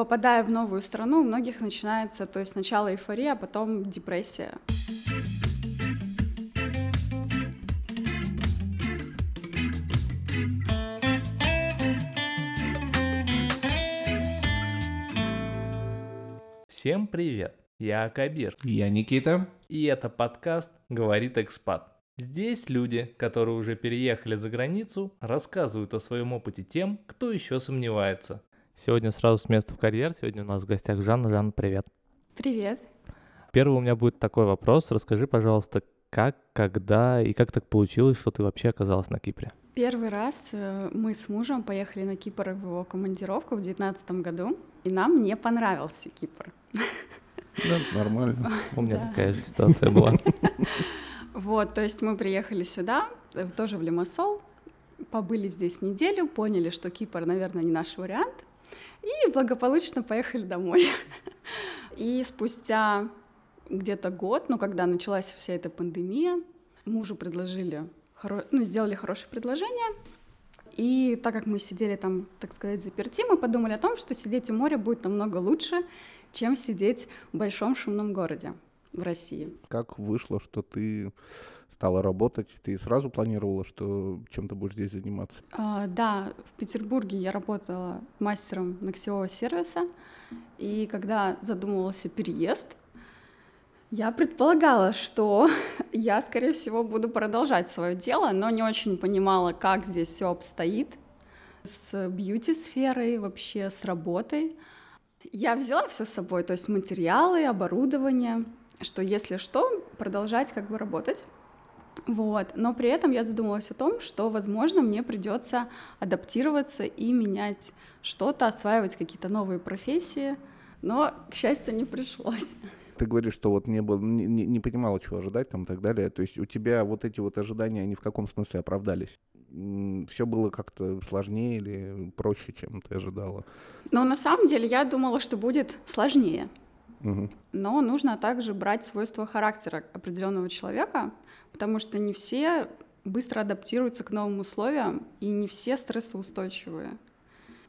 попадая в новую страну, у многих начинается, то есть сначала эйфория, а потом депрессия. Всем привет! Я Кабир. Я Никита. И это подкаст «Говорит экспат». Здесь люди, которые уже переехали за границу, рассказывают о своем опыте тем, кто еще сомневается. Сегодня сразу с места в карьер. Сегодня у нас в гостях Жанна. Жанна, привет. Привет. Первый у меня будет такой вопрос. Расскажи, пожалуйста, как, когда и как так получилось, что ты вообще оказалась на Кипре? Первый раз э, мы с мужем поехали на Кипр в его командировку в 2019 году, и нам не понравился Кипр. Да, нормально. У меня такая же ситуация была. Вот, то есть мы приехали сюда, э, тоже в Лимассол, побыли здесь неделю, поняли, что Кипр, наверное, не наш вариант, и благополучно поехали домой. И спустя где-то год, ну, когда началась вся эта пандемия, мужу предложили, ну, сделали хорошее предложение, и так как мы сидели там, так сказать, заперти, мы подумали о том, что сидеть у моря будет намного лучше, чем сидеть в большом шумном городе в России. Как вышло, что ты стала работать? Ты сразу планировала, что чем то будешь здесь заниматься? А, да, в Петербурге я работала мастером ногтевого сервиса, и когда задумывался переезд, я предполагала, что я, скорее всего, буду продолжать свое дело, но не очень понимала, как здесь все обстоит с бьюти-сферой, вообще с работой. Я взяла все с собой, то есть материалы, оборудование, что если что, продолжать как бы работать. Вот. Но при этом я задумалась о том, что, возможно, мне придется адаптироваться и менять что-то, осваивать какие-то новые профессии, но, к счастью, не пришлось. Ты говоришь, что вот не, было, не, не понимала, чего ожидать там и так далее. То есть у тебя вот эти вот ожидания, они в каком смысле оправдались? Все было как-то сложнее или проще, чем ты ожидала? Ну, на самом деле, я думала, что будет сложнее. Но нужно также брать свойства характера определенного человека, потому что не все быстро адаптируются к новым условиям, и не все стрессоустойчивые.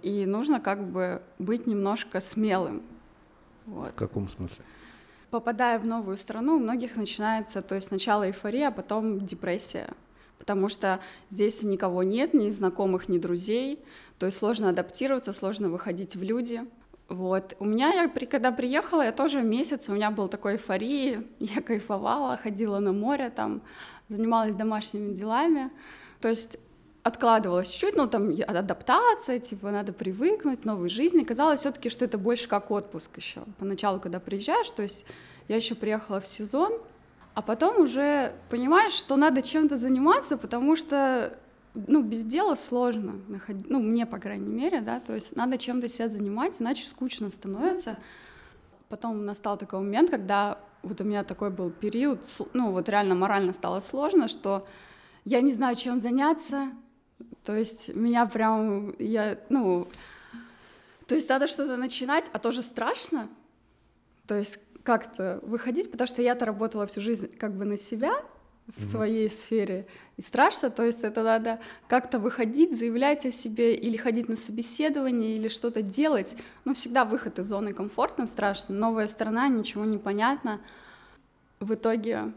И нужно как бы быть немножко смелым. Вот. В каком смысле? Попадая в новую страну, у многих начинается, то есть сначала эйфория, а потом депрессия, потому что здесь никого нет, ни знакомых, ни друзей, то есть сложно адаптироваться, сложно выходить в люди, вот. У меня, я, когда приехала, я тоже месяц, у меня был такой эйфории, я кайфовала, ходила на море, там, занималась домашними делами. То есть откладывалась чуть-чуть, ну, там, адаптация, типа, надо привыкнуть, новой жизни. Казалось все таки что это больше как отпуск еще. Поначалу, когда приезжаешь, то есть я еще приехала в сезон, а потом уже понимаешь, что надо чем-то заниматься, потому что ну, без дела сложно находить, ну, мне, по крайней мере, да, то есть надо чем-то себя занимать, иначе скучно становится. Потом настал такой момент, когда вот у меня такой был период, ну, вот реально морально стало сложно, что я не знаю, чем заняться, то есть меня прям, я, ну, то есть надо что-то начинать, а тоже страшно, то есть как-то выходить, потому что я-то работала всю жизнь как бы на себя, в своей сфере. И страшно, то есть это надо как-то выходить, заявлять о себе, или ходить на собеседование, или что-то делать. Ну, всегда выход из зоны комфортно, страшно. Новая страна, ничего не понятно. В итоге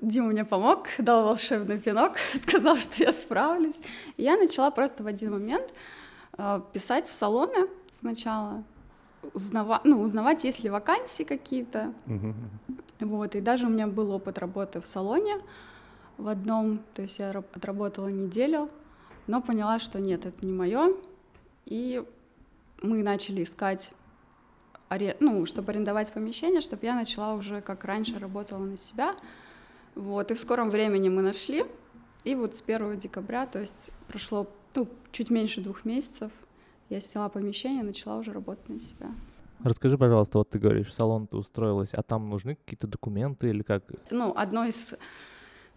Дима мне помог, дал волшебный пинок, сказал, что я справлюсь. И я начала просто в один момент э, писать в салоны сначала, узнавать, ну, узнавать, есть ли вакансии какие-то. Uh-huh. Вот, и даже у меня был опыт работы в салоне в одном, то есть я отработала неделю, но поняла, что нет, это не мое, и мы начали искать, ну, чтобы арендовать помещение, чтобы я начала уже, как раньше, работала на себя, вот, и в скором времени мы нашли, и вот с 1 декабря, то есть прошло, ну, чуть меньше двух месяцев, я сняла помещение, начала уже работать на себя. Расскажи, пожалуйста, вот ты говоришь, в салон ты устроилась, а там нужны какие-то документы или как? Ну, одно из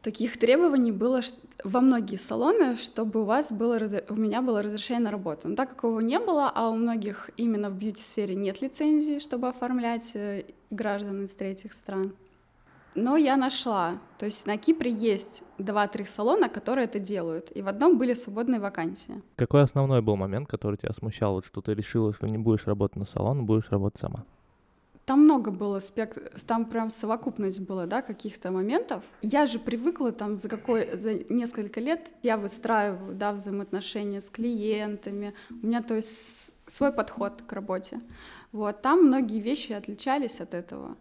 таких требований было во многие салоны, чтобы у вас было, у меня было разрешение на работу. Но так как его не было, а у многих именно в бьюти-сфере нет лицензии, чтобы оформлять э, граждан из третьих стран, Но я нашла. То есть на Кипре есть два-три салона, которые это делают. И в одном были свободные вакансии. Какой основной был момент, который тебя смущал? Вот что ты решила, что не будешь работать на салон, будешь работать сама? Там много было спектр, там прям совокупность была, да, каких-то моментов. Я же привыкла там за какой, за несколько лет я выстраиваю, да, взаимоотношения с клиентами. У меня, то есть, свой подход к работе. Вот, там многие вещи отличались от этого.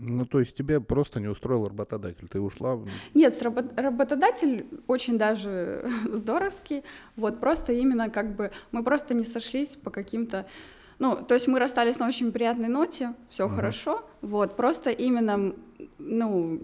Ну, то есть тебе просто не устроил работодатель, ты ушла? Нет, работодатель очень даже здоровский, вот, просто именно как бы, мы просто не сошлись по каким-то, ну, то есть мы расстались на очень приятной ноте, все угу. хорошо, вот, просто именно, ну,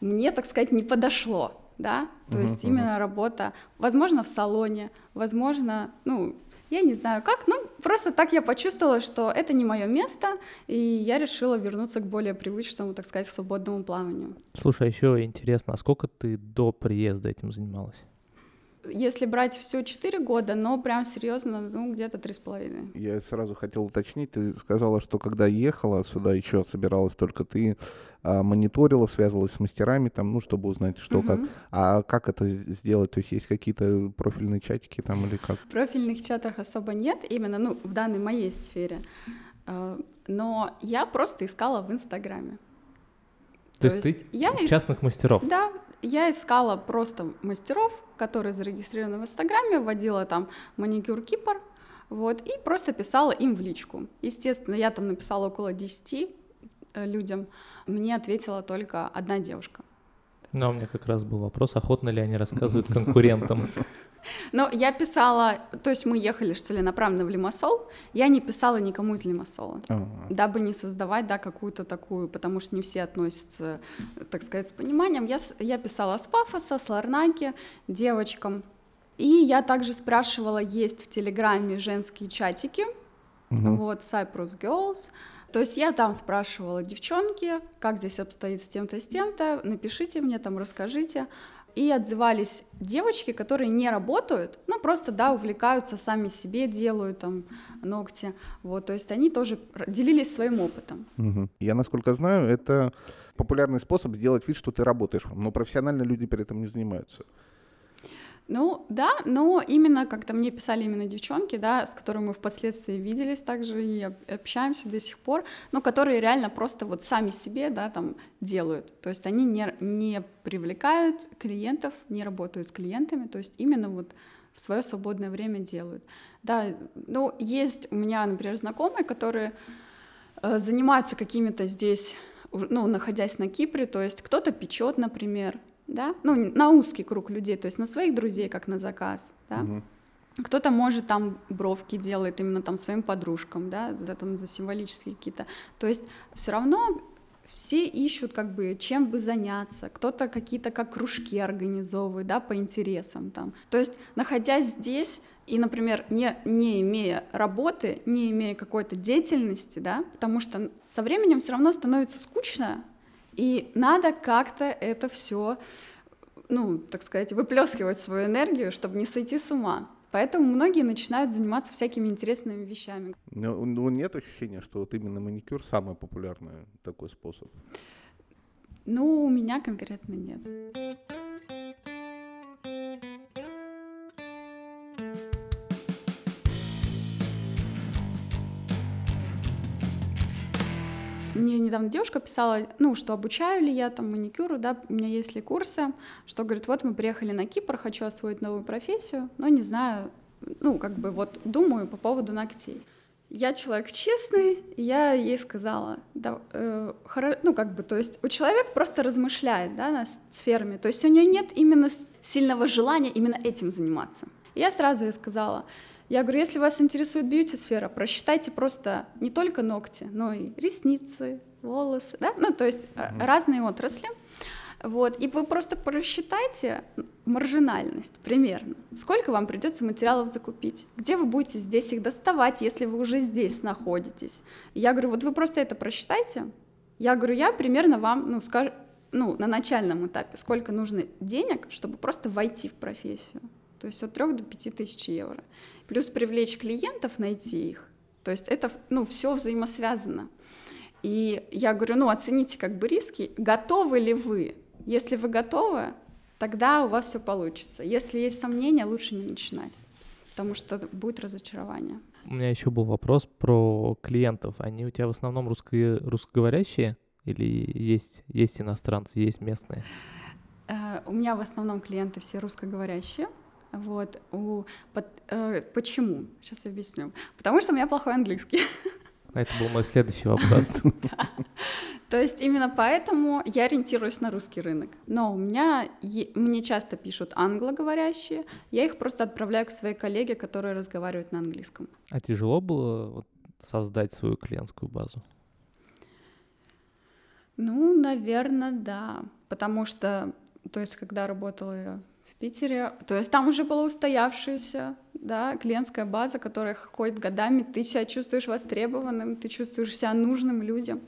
мне, так сказать, не подошло, да, то uh есть uh именно работа, возможно, в салоне, возможно, ну, я не знаю как, ну просто так я почувствовала, что это не мое место, и я решила вернуться к более привычному, так сказать, свободному плаванию. Слушай, а еще интересно, а сколько ты до приезда этим занималась? Если брать все 4 года, но прям серьезно, ну, где-то три с половиной. Я сразу хотел уточнить, ты сказала, что когда ехала сюда, еще собиралась только ты, а, мониторила, связывалась с мастерами, там, ну, чтобы узнать, что угу. как. А как это сделать? То есть есть какие-то профильные чатики там или как? В профильных чатах особо нет, именно, ну, в данной моей сфере. А, но я просто искала в Инстаграме. То, То есть, есть ты я частных мастеров? Да, я искала просто мастеров, которые зарегистрированы в Инстаграме, вводила там маникюр Кипр, вот, и просто писала им в личку. Естественно, я там написала около 10 э, людям, мне ответила только одна девушка. Ну, у меня как раз был вопрос, охотно ли они рассказывают конкурентам. Но я писала, то есть мы ехали целенаправленно в Лимассол, я не писала никому из Лимассола, дабы не создавать, да, какую-то такую, потому что не все относятся, так сказать, с пониманием. Я, я писала с пафоса, с Ларнаки, девочкам. И я также спрашивала, есть в Телеграме женские чатики, угу. вот, Cyprus Girls, то есть я там спрашивала, девчонки, как здесь обстоит с тем-то, с тем-то, напишите мне там, расскажите и отзывались девочки, которые не работают, ну просто, да, увлекаются сами себе, делают там ногти, вот, то есть они тоже делились своим опытом. Угу. Я, насколько знаю, это популярный способ сделать вид, что ты работаешь, но профессионально люди при этом не занимаются. Ну, да, но именно как-то мне писали именно девчонки, да, с которыми мы впоследствии виделись также и общаемся до сих пор, но которые реально просто вот сами себе, да, там делают. То есть они не, не привлекают клиентов, не работают с клиентами, то есть именно вот в свое свободное время делают. Да, ну, есть у меня, например, знакомые, которые э, занимаются какими-то здесь, ну, находясь на Кипре, то есть кто-то печет, например, да, ну, на узкий круг людей, то есть на своих друзей, как на заказ, да. Угу. Кто-то может там бровки делает именно там своим подружкам, да, да там за символические какие-то. То есть все равно все ищут как бы чем бы заняться, кто-то какие-то как кружки организовывает, да, по интересам там. То есть находясь здесь и, например, не, не имея работы, не имея какой-то деятельности, да, потому что со временем все равно становится скучно, и надо как-то это все, ну, так сказать, выплескивать свою энергию, чтобы не сойти с ума. Поэтому многие начинают заниматься всякими интересными вещами. Ну, ну нет ощущения, что вот именно маникюр самый популярный такой способ? Ну, у меня конкретно нет. Недавно девушка писала, ну, что обучаю ли я там маникюру, да, у меня есть ли курсы, что говорит, вот мы приехали на Кипр, хочу освоить новую профессию, но не знаю, ну, как бы вот думаю по поводу ногтей. Я человек честный, и я ей сказала, да, э, хоро, ну, как бы, то есть у человека просто размышляет, да, над сферами, то есть у нее нет именно сильного желания именно этим заниматься. И я сразу ей сказала, я говорю, если вас интересует бьюти-сфера, просчитайте просто не только ногти, но и ресницы, волосы, да, ну, то есть mm-hmm. разные отрасли. Вот, и вы просто просчитайте маржинальность примерно. Сколько вам придется материалов закупить? Где вы будете здесь их доставать, если вы уже здесь находитесь? я говорю, вот вы просто это просчитайте. Я говорю, я примерно вам, ну, скажу, ну, на начальном этапе, сколько нужно денег, чтобы просто войти в профессию. То есть от 3 до 5 тысяч евро плюс привлечь клиентов, найти их. То есть это, ну, все взаимосвязано. И я говорю, ну, оцените как бы риски, готовы ли вы? Если вы готовы, тогда у вас все получится. Если есть сомнения, лучше не начинать, потому что будет разочарование. У меня еще был вопрос про клиентов. Они у тебя в основном русско- русскоговорящие или есть, есть иностранцы, есть местные? Uh, у меня в основном клиенты все русскоговорящие. Вот. У, под, э, почему? Сейчас объясню. Потому что у меня плохой английский. Это был мой следующий вопрос. То есть именно поэтому я ориентируюсь на русский рынок. Но у меня мне часто пишут англоговорящие, я их просто отправляю к своей коллеге, которая разговаривает на английском. А тяжело было создать свою клиентскую базу? Ну, наверное, да. Потому что, то есть, когда работала я Питере, то есть там уже была устоявшаяся да, клиентская база, которая ходит годами, ты себя чувствуешь востребованным, ты чувствуешь себя нужным людям.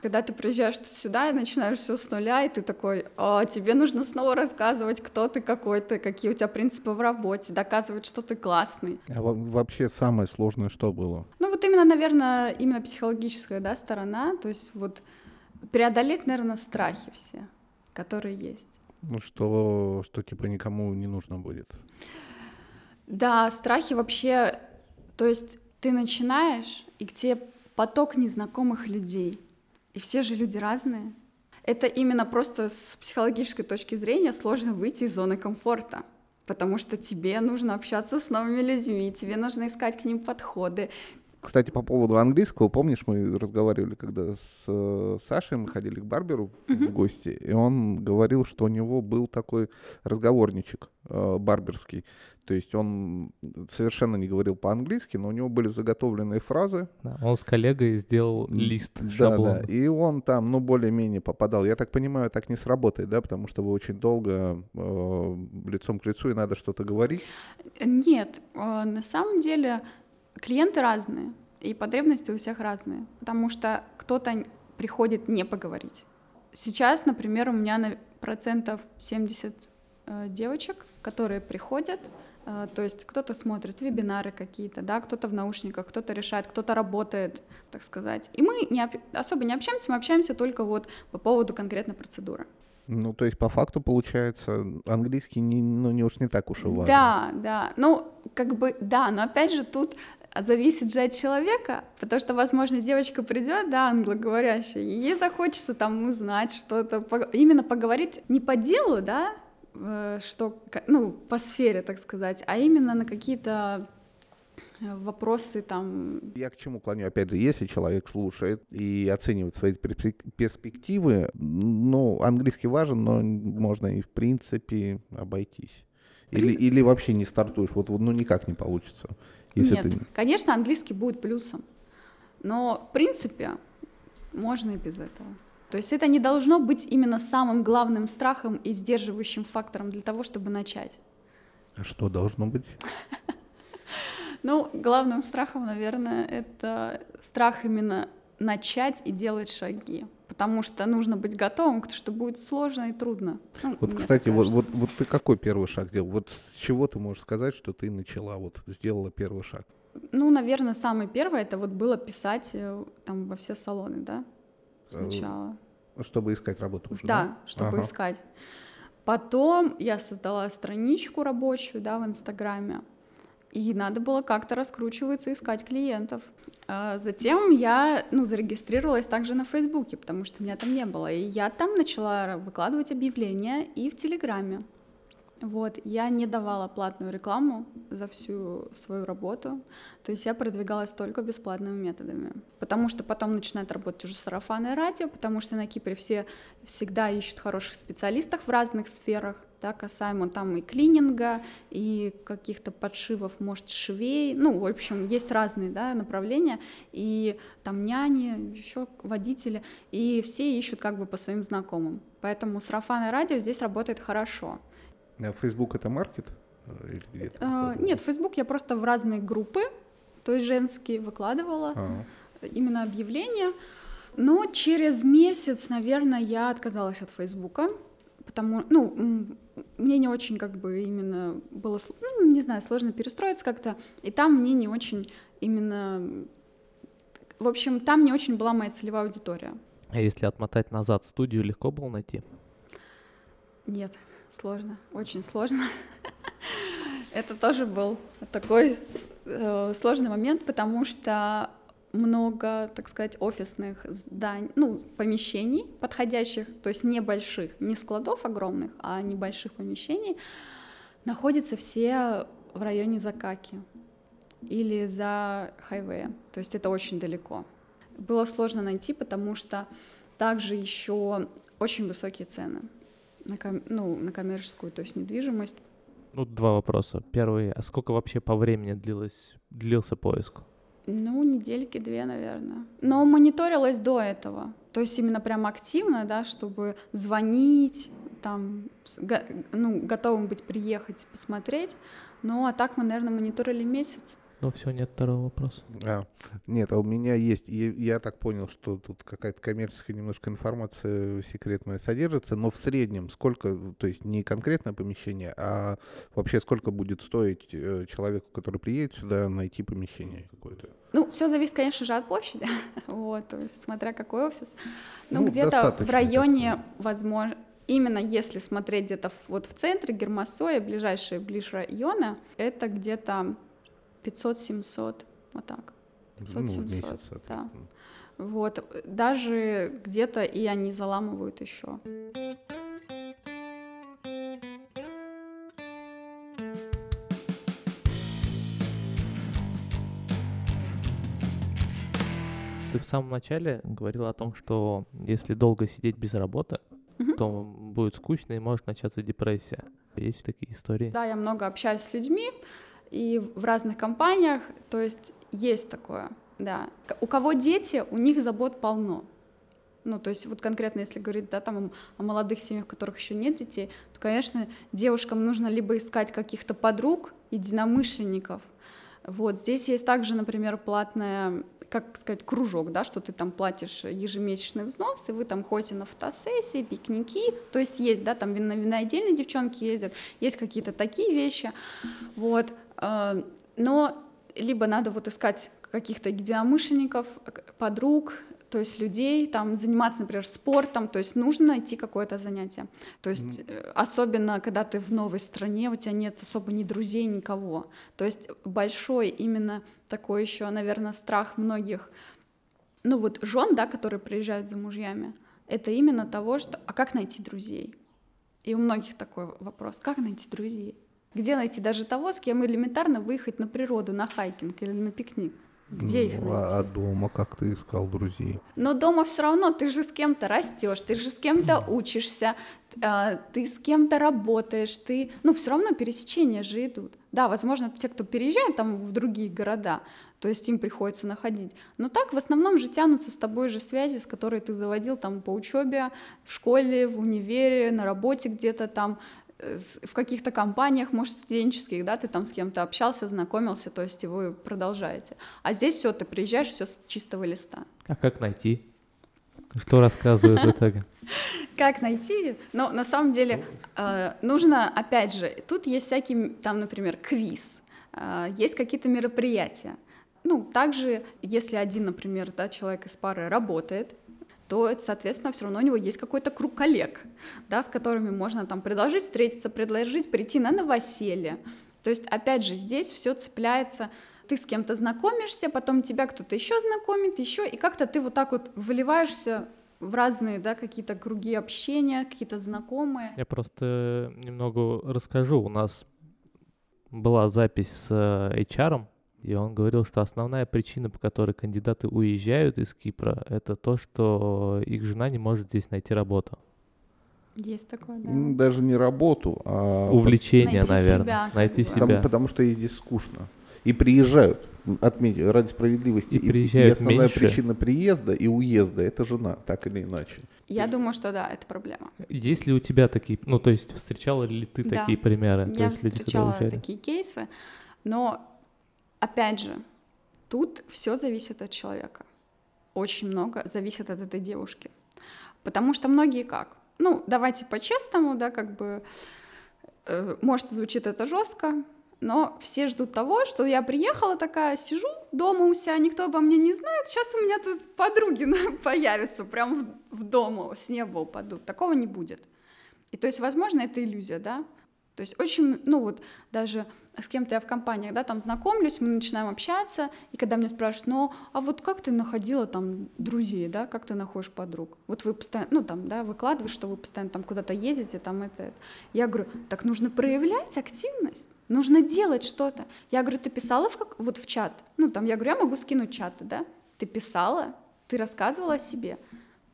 Когда ты приезжаешь сюда и начинаешь все с нуля, и ты такой, а, тебе нужно снова рассказывать, кто ты какой ты, какие у тебя принципы в работе, доказывать, что ты классный. А вообще самое сложное что было? Ну вот именно, наверное, именно психологическая да, сторона, то есть вот преодолеть, наверное, страхи все, которые есть. Ну что, что типа никому не нужно будет. Да, страхи вообще, то есть ты начинаешь, и к тебе поток незнакомых людей, и все же люди разные. Это именно просто с психологической точки зрения сложно выйти из зоны комфорта, потому что тебе нужно общаться с новыми людьми, тебе нужно искать к ним подходы, кстати, по поводу английского, помнишь, мы разговаривали, когда с э, Сашей мы ходили к Барберу mm-hmm. в гости, и он говорил, что у него был такой разговорничек э, барберский. То есть он совершенно не говорил по-английски, но у него были заготовленные фразы. Да, он с коллегой сделал лист да, шаблон. Да, и он там, ну, более-менее попадал. Я так понимаю, так не сработает, да, потому что вы очень долго э, лицом к лицу и надо что-то говорить. Нет, э, на самом деле клиенты разные, и потребности у всех разные, потому что кто-то приходит не поговорить. Сейчас, например, у меня на процентов 70 э, девочек, которые приходят, э, то есть кто-то смотрит вебинары какие-то, да, кто-то в наушниках, кто-то решает, кто-то работает, так сказать. И мы не, особо не общаемся, мы общаемся только вот по поводу конкретной процедуры. Ну, то есть по факту получается английский не, ну, не уж не так уж и важен. Да, да. Ну, как бы, да, но опять же тут зависит же от человека, потому что, возможно, девочка придет, да, англоговорящая, и ей захочется там узнать что-то, именно поговорить не по делу, да, э, что, ну, по сфере, так сказать, а именно на какие-то э, вопросы там. Я к чему клоню? Опять же, если человек слушает и оценивает свои перспективы, ну, английский важен, но можно и в принципе обойтись. Или, или вообще не стартуешь, вот, ну никак не получится. Если Нет, ты... конечно, английский будет плюсом, но в принципе можно и без этого. То есть это не должно быть именно самым главным страхом и сдерживающим фактором для того, чтобы начать. А что должно быть? Ну, главным страхом, наверное, это страх именно начать и делать шаги потому что нужно быть готовым, что будет сложно и трудно. Ну, вот, кстати, вот, вот, вот ты какой первый шаг сделал? Вот с чего ты можешь сказать, что ты начала, вот сделала первый шаг? Ну, наверное, самый первый это вот было писать э, там во все салоны, да, сначала. Чтобы искать работу уже, да? Да, чтобы ага. искать. Потом я создала страничку рабочую, да, в Инстаграме. И надо было как-то раскручиваться, искать клиентов. А затем я ну, зарегистрировалась также на Фейсбуке, потому что меня там не было. И я там начала выкладывать объявления и в Телеграме. Вот, я не давала платную рекламу за всю свою работу, то есть я продвигалась только бесплатными методами, потому что потом начинает работать уже сарафанное радио, потому что на Кипре все всегда ищут хороших специалистов в разных сферах, да, касаемо там и клининга, и каких-то подшивов, может, швей, ну, в общем, есть разные, да, направления, и там няни, еще водители, и все ищут как бы по своим знакомым, поэтому сарафанное радио здесь работает хорошо. А Facebook это маркет? Э, или где а, нет, Facebook я просто в разные группы, то есть женские, выкладывала а. именно объявления. Но через месяц, наверное, я отказалась от Фейсбука, потому, ну, мне не очень как бы именно было, ну, не знаю, сложно перестроиться как-то, и там мне не очень именно В общем, там не очень была моя целевая аудитория. А если отмотать назад, студию легко было найти? Нет, сложно, очень сложно. Это тоже был такой э, сложный момент, потому что много, так сказать, офисных зданий, ну, помещений подходящих, то есть небольших, не складов огромных, а небольших помещений, находятся все в районе Закаки или за хайвея, то есть это очень далеко. Было сложно найти, потому что также еще очень высокие цены на, ком- ну, на коммерческую, то есть недвижимость. Ну, два вопроса. Первый, а сколько вообще по времени длилось, длился поиск? Ну, недельки две, наверное. Но мониторилась до этого. То есть именно прям активно, да, чтобы звонить, там, ну, готовым быть приехать, посмотреть. Ну, а так мы, наверное, мониторили месяц. Ну все, нет второго вопроса. А, нет, а у меня есть, я, я так понял, что тут какая-то коммерческая немножко информация секретная содержится, но в среднем сколько, то есть не конкретное помещение, а вообще сколько будет стоить э, человеку, который приедет сюда, найти помещение какое-то? Ну, все зависит, конечно же, от площади, вот, то есть смотря какой офис. Ну, ну где-то в районе, возможно, именно если смотреть где-то вот в центре Гермосоя, ближайшие ближе районы, это где-то 500-700, вот так. 500-700, ну, месяц, да. Вот, даже где-то и они заламывают еще. Ты в самом начале говорила о том, что если долго сидеть без работы, угу. то будет скучно и может начаться депрессия. Есть такие истории? Да, я много общаюсь с людьми, и в разных компаниях, то есть есть такое, да. У кого дети, у них забот полно. Ну, то есть вот конкретно, если говорить, да, там о молодых семьях, у которых еще нет детей, то, конечно, девушкам нужно либо искать каких-то подруг, единомышленников. Вот здесь есть также, например, платная как сказать, кружок, да, что ты там платишь ежемесячный взнос, и вы там ходите на фотосессии, пикники, то есть есть, да, там вино, винодельные девчонки ездят, есть какие-то такие вещи, вот, но либо надо вот искать каких-то единомышленников, подруг, то есть людей, там, заниматься, например, спортом, то есть нужно найти какое-то занятие. То есть mm. особенно, когда ты в новой стране, у тебя нет особо ни друзей, никого. То есть большой именно такой еще, наверное, страх многих, ну вот жен, да, которые приезжают за мужьями, это именно того, что, а как найти друзей? И у многих такой вопрос, как найти друзей? Где найти даже того, с кем элементарно выехать на природу, на хайкинг или на пикник? Где их ну, а найти? А дома как ты искал друзей? Но дома все равно ты же с кем-то растешь, ты же с кем-то учишься, а, ты с кем-то работаешь, ты, ну все равно пересечения же идут. Да, возможно, те, кто переезжает там в другие города, то есть им приходится находить. Но так в основном же тянутся с тобой же связи, с которой ты заводил там по учебе, в школе, в универе, на работе где-то там, в каких-то компаниях, может, студенческих, да, ты там с кем-то общался, знакомился, то есть и вы продолжаете. А здесь все, ты приезжаешь, все с чистого листа. А как найти? Что рассказывают в итоге? Как найти? Но на самом деле э, нужно, опять же, тут есть всякие, там, например, квиз, э, есть какие-то мероприятия. Ну, также, если один, например, да, человек из пары работает, то, соответственно, все равно у него есть какой-то круг коллег, да, с которыми можно там предложить встретиться, предложить прийти на новоселье. То есть, опять же, здесь все цепляется ты с кем-то знакомишься, потом тебя кто-то еще знакомит, еще, и как-то ты вот так вот выливаешься в разные, да, какие-то круги общения, какие-то знакомые. Я просто немного расскажу. У нас была запись с э, HR, и он говорил, что основная причина, по которой кандидаты уезжают из Кипра, это то, что их жена не может здесь найти работу. Есть такое, да. Даже не работу, а... Увлечение, найти наверное. Себя. Найти потому, себя. Потому что ей здесь скучно. И приезжают, отметить, ради справедливости. И, и приезжают и основная меньше. причина приезда и уезда — это жена, так или иначе. Я думаю, что да, это проблема. Есть ли у тебя такие, ну то есть встречала ли ты да. такие примеры? Я то есть встречала люди, такие кейсы, но опять же, тут все зависит от человека. Очень много зависит от этой девушки. Потому что многие как? Ну, давайте по-честному, да, как бы, э, может, звучит это жестко, но все ждут того, что я приехала такая, сижу дома у себя, никто обо мне не знает, сейчас у меня тут подруги появятся, прям в, в дома с неба упадут. Такого не будет. И то есть, возможно, это иллюзия, да? То есть очень, ну вот даже с кем-то я в компаниях, да, там знакомлюсь, мы начинаем общаться, и когда меня спрашивают, ну, а вот как ты находила там друзей, да, как ты находишь подруг? Вот вы постоянно, ну, там, да, выкладываешь, что вы постоянно там куда-то ездите, там это, это. Я говорю, так нужно проявлять активность, нужно делать что-то. Я говорю, ты писала в как, вот в чат? Ну, там, я говорю, я могу скинуть чаты, да? Ты писала? Ты рассказывала о себе?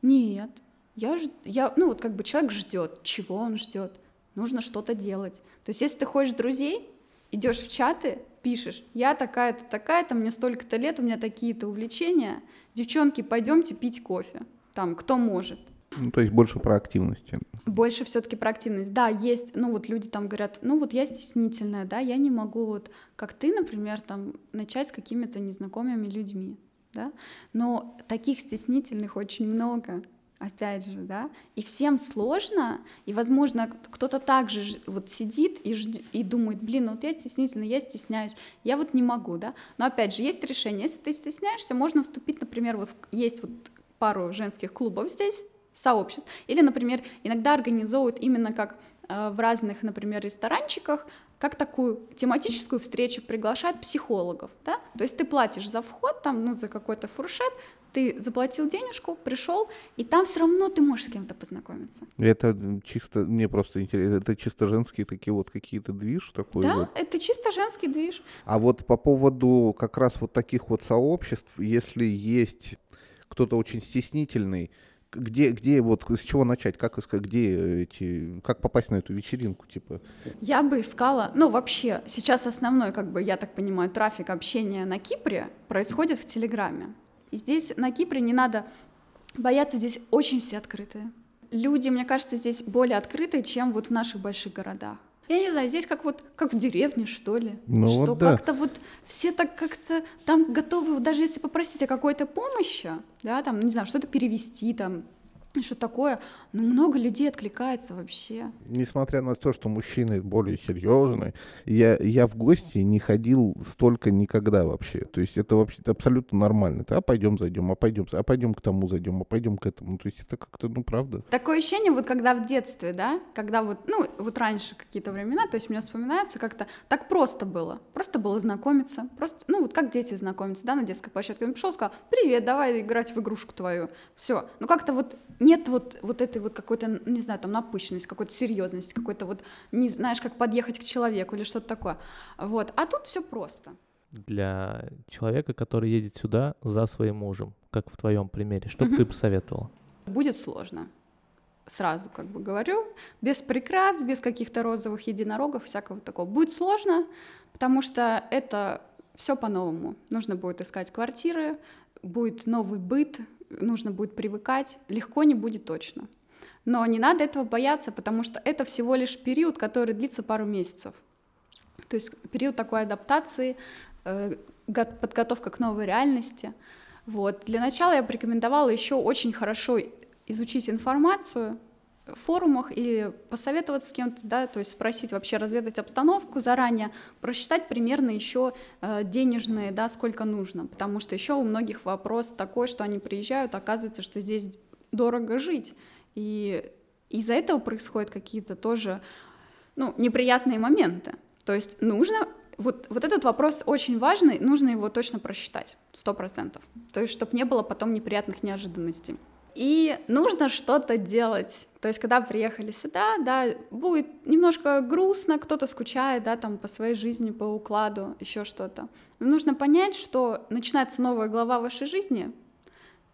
Нет. Я, ж, я, ну, вот как бы человек ждет. Чего он ждет? Нужно что-то делать. То есть, если ты хочешь друзей, идешь в чаты, пишешь, я такая-то, такая-то, мне столько-то лет, у меня такие-то увлечения, девчонки, пойдемте пить кофе, там, кто может. Ну, то есть больше про активности. Больше все-таки про активность. Да, есть, ну вот люди там говорят, ну вот я стеснительная, да, я не могу вот, как ты, например, там, начать с какими-то незнакомыми людьми, да, но таких стеснительных очень много, опять же, да, и всем сложно, и, возможно, кто-то также вот сидит и, жд... и думает, блин, ну вот я стеснительный, я стесняюсь, я вот не могу, да, но опять же, есть решение, если ты стесняешься, можно вступить, например, вот в... есть вот пару женских клубов здесь, сообществ, или, например, иногда организовывают именно как э, в разных, например, ресторанчиках, как такую тематическую встречу приглашают психологов, да, то есть ты платишь за вход, там, ну, за какой-то фуршет, ты заплатил денежку, пришел, и там все равно ты можешь с кем-то познакомиться. Это чисто, мне просто интересно, это чисто женские такие вот какие-то движ такой Да, вот. это чисто женский движ. А вот по поводу как раз вот таких вот сообществ, если есть кто-то очень стеснительный, где, где вот с чего начать, как искать, где эти, как попасть на эту вечеринку, типа? Я бы искала, ну вообще сейчас основной, как бы я так понимаю, трафик общения на Кипре происходит в Телеграме. И здесь на Кипре не надо бояться, здесь очень все открытые. Люди, мне кажется, здесь более открытые, чем вот в наших больших городах. Я не знаю, здесь как вот как в деревне, что ли. Ну, что вот да. как-то вот все так как-то там готовы, даже если попросить о какой-то помощи, да, там, не знаю, что-то перевести, там, что такое, но много людей откликается вообще. Несмотря на то, что мужчины более серьезные, я, я в гости не ходил столько никогда вообще. То есть это вообще абсолютно нормально. Ты, а пойдем зайдем, а пойдем, а пойдем к тому зайдем, а пойдем к этому. То есть это как-то, ну, правда. Такое ощущение, вот когда в детстве, да, когда вот, ну, вот раньше какие-то времена, то есть мне вспоминается как-то так просто было. Просто было знакомиться. Просто, ну, вот как дети знакомятся, да, на детской площадке. Он пришел, сказал, привет, давай играть в игрушку твою. Все. Ну, как-то вот нет вот, вот этой вот какой-то, не знаю, там напыщенность, какой-то серьезность, какой-то вот, не знаешь, как подъехать к человеку или что-то такое. Вот. А тут все просто. Для человека, который едет сюда за своим мужем, как в твоем примере, что бы ты посоветовала? Будет сложно. Сразу как бы говорю, без прикрас, без каких-то розовых единорогов, всякого такого. Будет сложно, потому что это все по-новому. Нужно будет искать квартиры, будет новый быт, нужно будет привыкать, легко не будет точно. Но не надо этого бояться, потому что это всего лишь период, который длится пару месяцев. То есть период такой адаптации, э, подготовка к новой реальности. Вот. Для начала я бы рекомендовала еще очень хорошо изучить информацию, форумах или посоветоваться с кем-то, да, то есть спросить вообще, разведать обстановку заранее, просчитать примерно еще э, денежные, да, сколько нужно, потому что еще у многих вопрос такой, что они приезжают, оказывается, что здесь дорого жить, и из-за этого происходят какие-то тоже, ну, неприятные моменты, то есть нужно вот, вот этот вопрос очень важный, нужно его точно просчитать, сто процентов. То есть, чтобы не было потом неприятных неожиданностей. И нужно что-то делать. То есть, когда приехали сюда, да, будет немножко грустно, кто-то скучает, да, там, по своей жизни, по укладу, еще что-то. Но нужно понять, что начинается новая глава вашей жизни,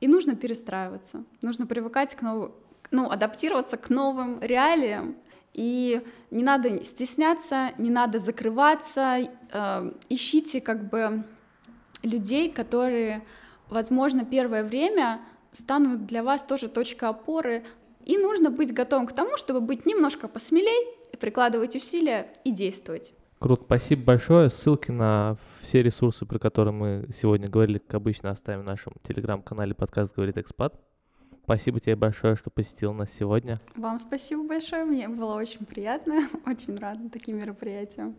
и нужно перестраиваться, нужно привыкать к новому, ну, адаптироваться к новым реалиям, и не надо стесняться, не надо закрываться, э, ищите как бы людей, которые, возможно, первое время станут для вас тоже точкой опоры. И нужно быть готовым к тому, чтобы быть немножко посмелей, прикладывать усилия и действовать. Круто, спасибо большое. Ссылки на все ресурсы, про которые мы сегодня говорили, как обычно, оставим в нашем телеграм-канале подкаст «Говорит экспат». Спасибо тебе большое, что посетил нас сегодня. Вам спасибо большое, мне было очень приятно, очень рада таким мероприятиям.